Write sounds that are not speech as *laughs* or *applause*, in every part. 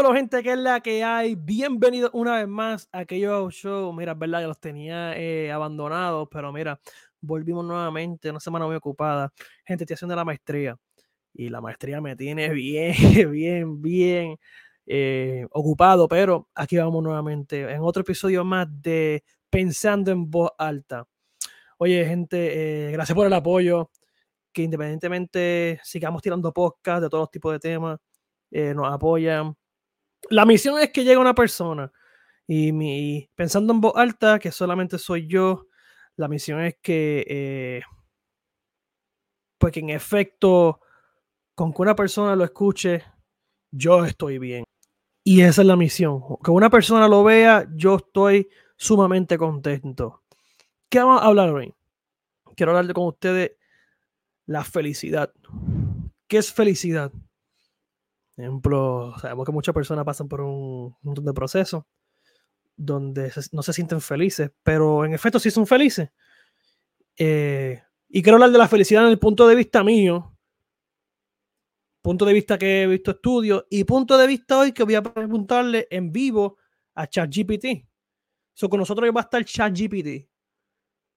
Dímelo, gente, que es la que hay. Bienvenido una vez más a aquellos show. Mira, es verdad que los tenía eh, abandonados, pero mira, volvimos nuevamente. Una semana muy ocupada. Gente, estoy haciendo la maestría y la maestría me tiene *laughs* bien, bien, bien eh, ocupado, pero aquí vamos nuevamente en otro episodio más de Pensando en Voz Alta. Oye, gente, eh, gracias por el apoyo. Que independientemente sigamos tirando podcast de todos los tipos de temas, eh, nos apoyan. La misión es que llegue una persona. Y mi, pensando en voz alta, que solamente soy yo, la misión es que, pues que en efecto, con que una persona lo escuche, yo estoy bien. Y esa es la misión. Que una persona lo vea, yo estoy sumamente contento. ¿Qué vamos a hablar hoy? Quiero hablar con ustedes la felicidad. ¿Qué es felicidad? Ejemplo, sabemos que muchas personas pasan por un montón de procesos donde no se sienten felices, pero en efecto sí son felices. Eh, y quiero hablar de la felicidad en el punto de vista mío, punto de vista que he visto estudios y punto de vista hoy que voy a preguntarle en vivo a ChatGPT. So, con nosotros va a estar ChatGPT.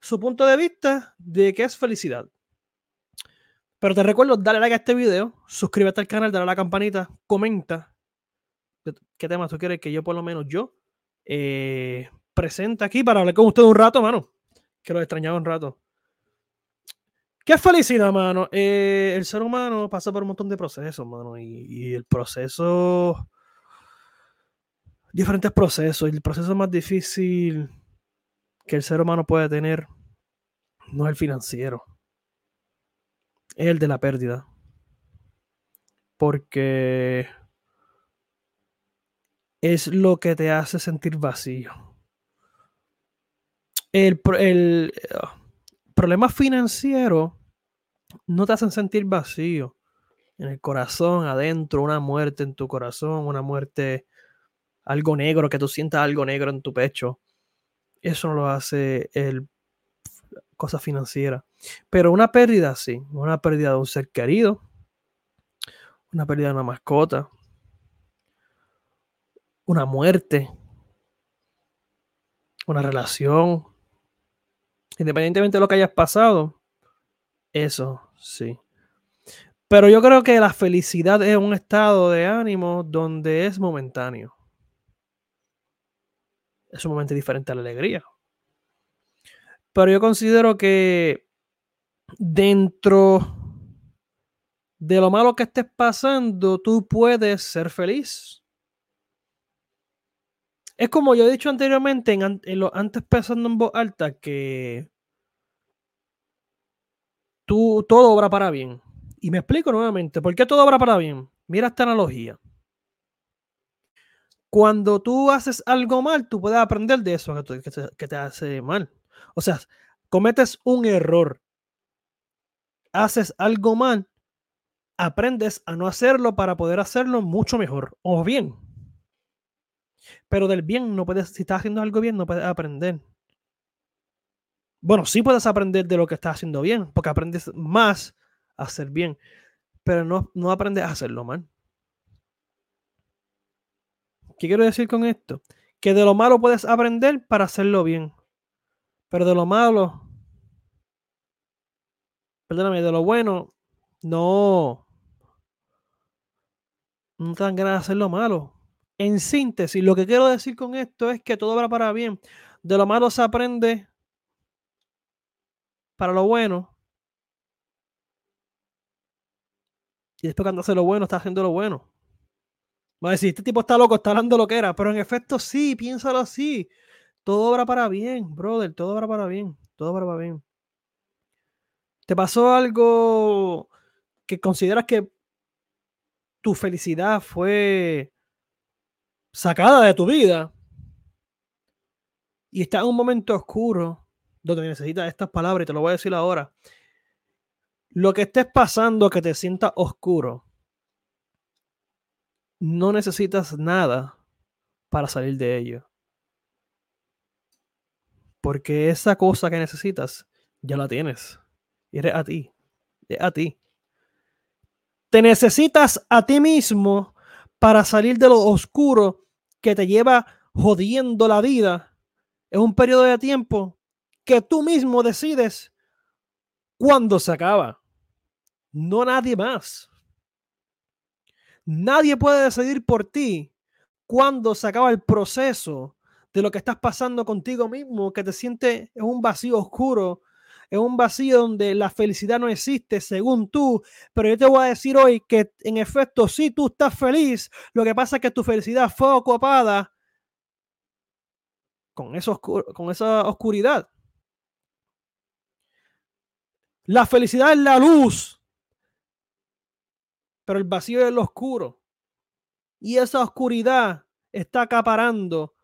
Su punto de vista de qué es felicidad. Pero te recuerdo, dale like a este video, suscríbete al canal, dale a la campanita, comenta qué tema tú quieres que yo, por lo menos yo, eh, presente aquí para hablar con usted un rato, mano. Que lo extrañaba un rato. ¿Qué felicidad, mano? Eh, el ser humano pasa por un montón de procesos, mano, y, el proceso, diferentes procesos, y el proceso más difícil que el ser humano puede tener no es el financiero, es el de la pérdida. Porque es lo que te hace sentir vacío. El, el ah, problema financiero no te hacen sentir vacío en el corazón, adentro, una muerte en tu corazón, una muerte, algo negro, que tú sientas algo negro en tu pecho. Eso no lo hace el cosa financiera. Pero una pérdida, sí, una pérdida de un ser querido, una pérdida de una mascota, una muerte, una relación, independientemente de lo que hayas pasado, eso, sí. Pero yo creo que la felicidad es un estado de ánimo donde es momentáneo. Es un momento diferente a la alegría. Pero yo considero que dentro de lo malo que estés pasando, tú puedes ser feliz. Es como yo he dicho anteriormente, en, lo, antes pensando en voz alta, que tú, todo obra para bien. Y me explico nuevamente, ¿por qué todo obra para bien? Mira esta analogía. Cuando tú haces algo mal, tú puedes aprender de eso que te, hace mal. O sea, cometes un error, haces algo mal, aprendes a no hacerlo para poder hacerlo mucho mejor o bien. Pero del bien no puedes, si estás haciendo algo bien, no puedes aprender. Bueno, sí puedes aprender de lo que estás haciendo bien, porque aprendes más a hacer bien, pero no, no aprendes a hacerlo mal. ¿Qué quiero decir con esto? Que de lo malo puedes aprender para hacerlo bien, pero de lo malo, perdóname, de lo bueno, no, no te dan ganas de hacerlo malo. En síntesis, lo que quiero decir con esto es que todo va para bien. De lo malo se aprende para lo bueno. Y después cuando hace lo bueno, está haciendo lo bueno. Va a decir, este tipo está loco, está hablando lo que era. Pero en efecto, sí, piénsalo así. Todo obra para bien, brother. Todo obra para bien. Todo obra para bien. ¿Te pasó algo que consideras que tu felicidad fue sacada de tu vida? Y está en un momento oscuro donde necesitas estas palabras y te lo voy a decir ahora. Lo que estés pasando, que te sienta oscuro, no necesitas nada para salir de ello. Porque esa cosa que necesitas, ya la tienes. Y eres a ti. Es a ti. Te necesitas a ti mismo para salir de lo oscuro que te lleva jodiendo la vida, es un periodo de tiempo que tú mismo decides cuándo se acaba. No nadie más. Nadie puede decidir por ti cuándo se acaba el proceso de lo que estás pasando contigo mismo, que te sientes en un vacío oscuro, en un vacío donde la felicidad no existe según tú, pero yo te voy a decir hoy que en efecto, si tú estás feliz, lo que pasa es que tu felicidad fue ocupada con, eso, con esa oscuridad. La felicidad es la luz, pero el vacío es lo oscuro. Y esa oscuridad está acaparando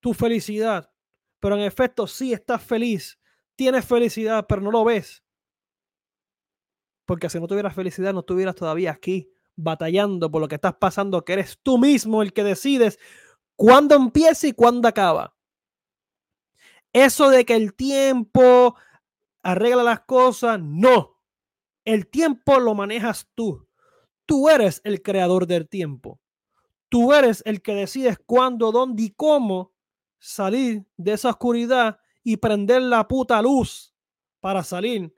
tu felicidad. Pero en efecto, sí estás feliz, tienes felicidad, pero no lo ves. Porque si no tuvieras felicidad, no estuvieras todavía aquí batallando por lo que estás pasando, que eres tú mismo el que decides cuándo empieza y cuándo acaba. Eso de que el tiempo arregla las cosas, no. El tiempo lo manejas tú. Tú eres el creador del tiempo. Tú eres el que decides cuándo, dónde y cómo salir de esa oscuridad y prender la puta luz para salir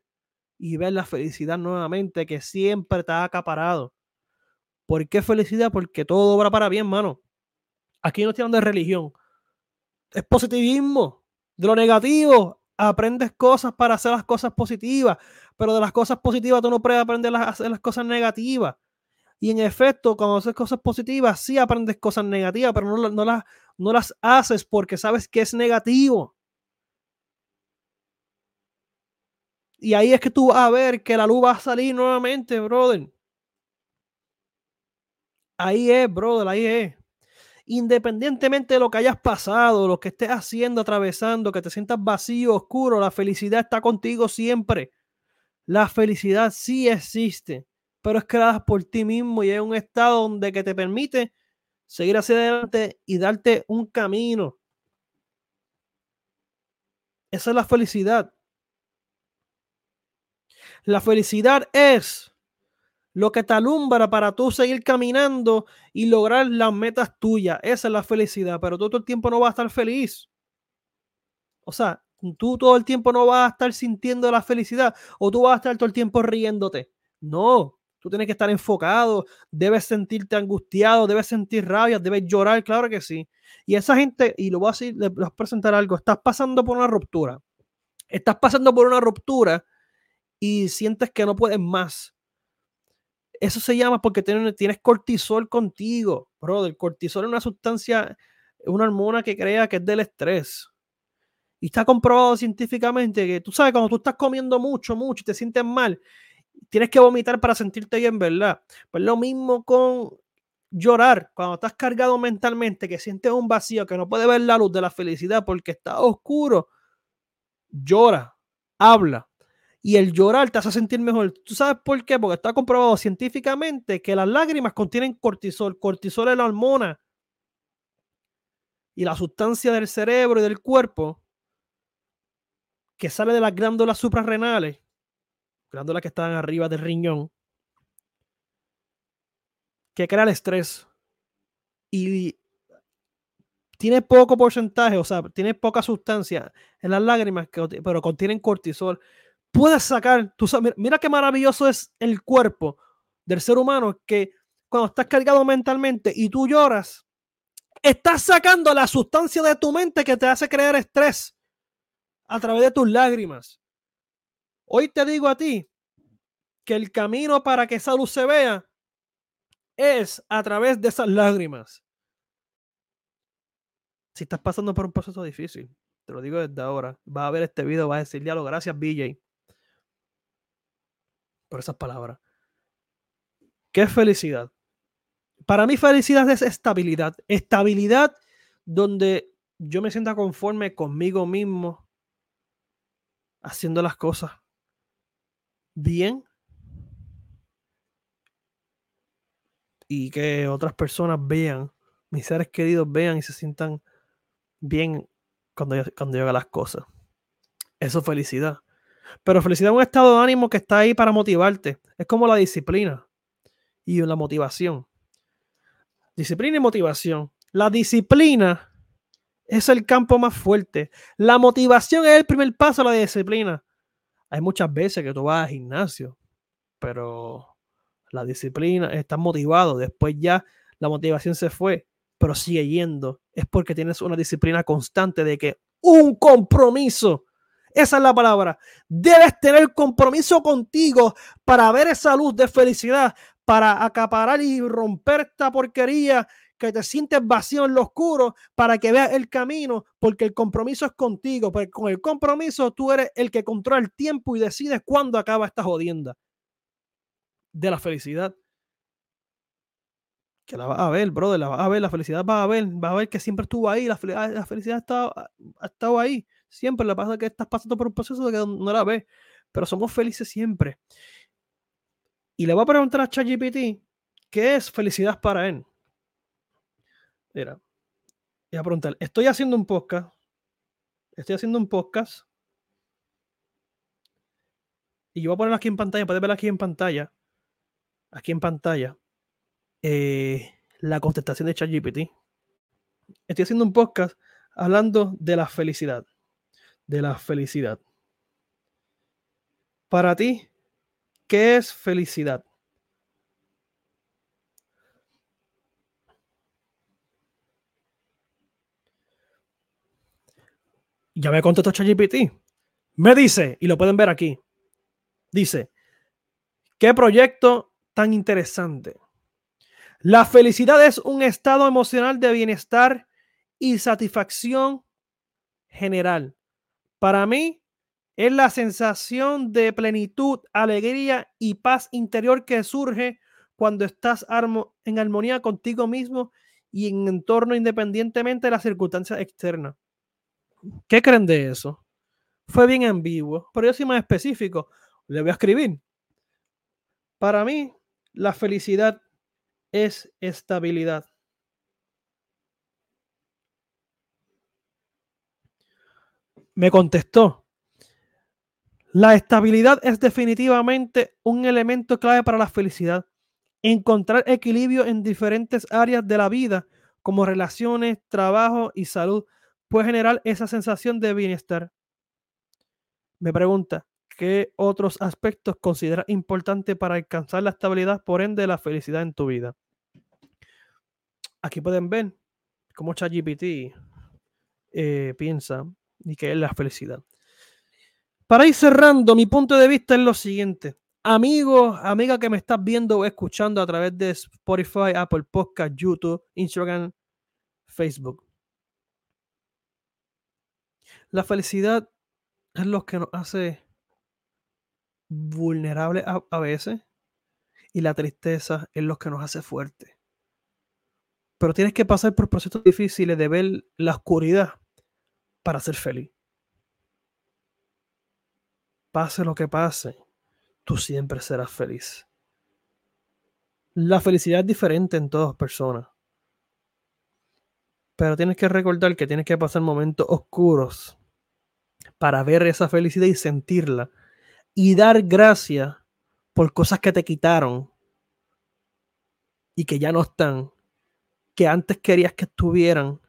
y ver la felicidad nuevamente que siempre te ha acaparado. ¿Por qué felicidad? Porque todo obra para bien, mano. Aquí no estoy de religión. Es positivismo. De lo negativo, aprendes cosas para hacer las cosas positivas, pero de las cosas positivas tú no puedes aprender a hacer las cosas negativas. Y en efecto, cuando haces cosas positivas, sí aprendes cosas negativas, pero no, no, las, no las haces porque sabes que es negativo. Y ahí es que tú vas a ver que la luz va a salir nuevamente, brother. Ahí es, brother, ahí es. Independientemente de lo que hayas pasado, lo que estés haciendo, atravesando, que te sientas vacío, oscuro, la felicidad está contigo siempre. La felicidad sí existe pero es creada por ti mismo y es un estado donde que te permite seguir hacia adelante y darte un camino. Esa es la felicidad. La felicidad es lo que te alumbra para tú seguir caminando y lograr las metas tuyas. Esa es la felicidad, pero tú todo el tiempo no vas a estar feliz. O sea, tú todo el tiempo no vas a estar sintiendo la felicidad o tú vas a estar todo el tiempo riéndote. No, Tú tienes que estar enfocado, debes sentirte angustiado, debes sentir rabia, debes llorar, claro que sí. Y esa gente, y lo voy a decir, les voy a presentar algo, estás pasando por una ruptura. Estás pasando por una ruptura y sientes que no puedes más. Eso se llama porque tienes, cortisol contigo, brother. Cortisol es una sustancia, una hormona que crea que es del estrés. Y está comprobado científicamente que tú sabes, cuando tú estás comiendo mucho, mucho y te sientes mal, tienes que vomitar para sentirte bien, ¿verdad? Pues lo mismo con llorar, cuando estás cargado mentalmente, que sientes un vacío, que no puedes ver la luz de la felicidad porque está oscuro, llora, habla. Y el llorar te hace sentir mejor. ¿Tú sabes por qué? Porque está comprobado científicamente que las lágrimas contienen cortisol. Cortisol es la hormona y la sustancia del cerebro y del cuerpo que sale de las glándulas suprarrenales glándulas que están arriba del riñón, que crea el estrés y tiene poco porcentaje, o sea, tiene poca sustancia en las lágrimas, pero contienen cortisol. Puedes sacar, tú sabes, mira qué maravilloso es el cuerpo del ser humano que cuando estás cargado mentalmente y tú lloras, estás sacando la sustancia de tu mente que te hace crear estrés a través de tus lágrimas. Hoy te digo a ti que el camino para que esa luz se vea es a través de esas lágrimas. Si estás pasando por un proceso difícil, te lo digo desde ahora, vas a ver este video, vas a decirle algo, gracias BJ por esas palabras. ¿Qué felicidad? Para mí felicidad es estabilidad. Estabilidad donde yo me sienta conforme conmigo mismo haciendo las cosas bien y que otras personas vean, mis seres queridos vean y se sientan bien cuando yo, cuando haga las cosas. Eso es felicidad. Pero felicidad es un estado de ánimo que está ahí para motivarte. Es como la disciplina y la motivación. Disciplina y motivación. La disciplina es el campo más fuerte. La motivación es el primer paso a la disciplina. Hay muchas veces que tú vas al gimnasio, pero la disciplina, estás motivado, después ya la motivación se fue, pero sigue yendo. Es porque tienes una disciplina constante de que un compromiso, esa es la palabra, debes tener compromiso contigo para ver esa luz de felicidad, para acaparar y romper esta porquería que te sientes vacío en lo oscuro para que veas el camino, porque el compromiso es contigo, porque con el compromiso tú eres el que controla el tiempo y decides cuándo acaba esta jodienda de la felicidad. Que la vas a ver, brother, la vas a ver, la felicidad vas a ver, vas a ver que siempre estuvo ahí, la, la felicidad ha estado, ha estado ahí, siempre, la pasa que estás pasando por un proceso de que no la ves, pero somos felices siempre. Y le voy a preguntar a ChatGPT, ¿qué es felicidad para él? Mira, voy a preguntar, estoy haciendo un podcast, estoy haciendo un podcast, y yo voy a ponerlo aquí en pantalla, puedes verlo aquí en pantalla, aquí en pantalla, eh, la contestación de ChatGPT. Estoy haciendo un podcast hablando de la felicidad, de la felicidad. Para ti, ¿qué es felicidad? Ya me contestó ChatGPT. Me dice, y lo pueden ver aquí, dice, ¿qué proyecto tan interesante? La felicidad es un estado emocional de bienestar y satisfacción general. Para mí, es la sensación de plenitud, alegría y paz interior que surge cuando estás en armonía contigo mismo y en entorno independientemente de las circunstancias externas. ¿Qué creen de eso? Fue bien ambiguo, pero yo soy más específico. Le voy a escribir. Para mí, la felicidad es estabilidad. Me contestó. La estabilidad es definitivamente un elemento clave para la felicidad. Encontrar equilibrio en diferentes áreas de la vida, como relaciones, trabajo y salud, puede generar esa sensación de bienestar. Me pregunta, ¿qué otros aspectos consideras importantes para alcanzar la estabilidad, por ende la felicidad en tu vida? Aquí pueden ver cómo ChatGPT eh, piensa y qué es la felicidad. Para ir cerrando, mi punto de vista es lo siguiente. Amigo, amiga que me estás viendo o escuchando a través de Spotify, Apple Podcast, YouTube, Instagram, Facebook. La felicidad es lo que nos hace vulnerables a, veces y la tristeza es lo que nos hace fuertes. Pero tienes que pasar por procesos difíciles de ver la oscuridad para ser feliz. Pase lo que pase, tú siempre serás feliz. La felicidad es diferente en todas personas. Pero tienes que recordar que tienes que pasar momentos oscuros para ver esa felicidad y sentirla. Y dar gracias por cosas que te quitaron y que ya no están, que antes querías que estuvieran,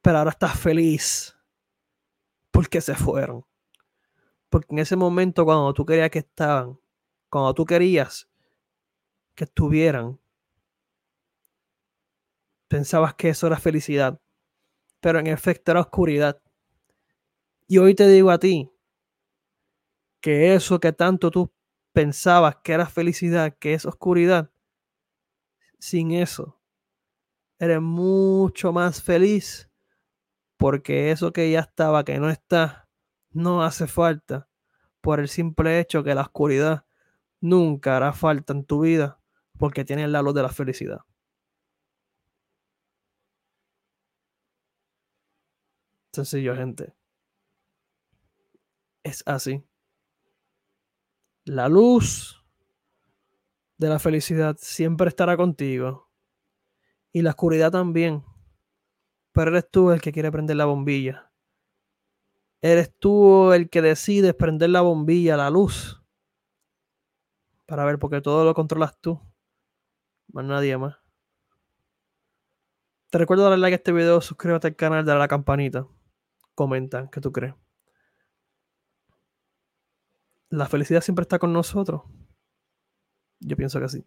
pero ahora estás feliz porque se fueron. Porque en ese momento cuando tú querías que estaban, cuando tú querías que estuvieran, Pensabas que eso era felicidad, pero en efecto era oscuridad. Y hoy te digo a ti que eso que tanto tú pensabas que era felicidad, que es oscuridad, sin eso, eres mucho más feliz porque eso que ya estaba, que no está, no hace falta por el simple hecho que la oscuridad nunca hará falta en tu vida porque tienes la luz de la felicidad. Sencillo, gente. Es así. La luz de la felicidad siempre estará contigo. Y la oscuridad también. Pero eres tú el que quiere prender la bombilla. Eres tú el que decides prender la bombilla, la luz. Para ver, porque todo lo controlas tú. Más nadie más. Te recuerdo darle like a este video, suscríbete al canal, dale a la campanita. Comenta, ¿qué tú crees? ¿La felicidad siempre está con nosotros? Yo pienso que sí.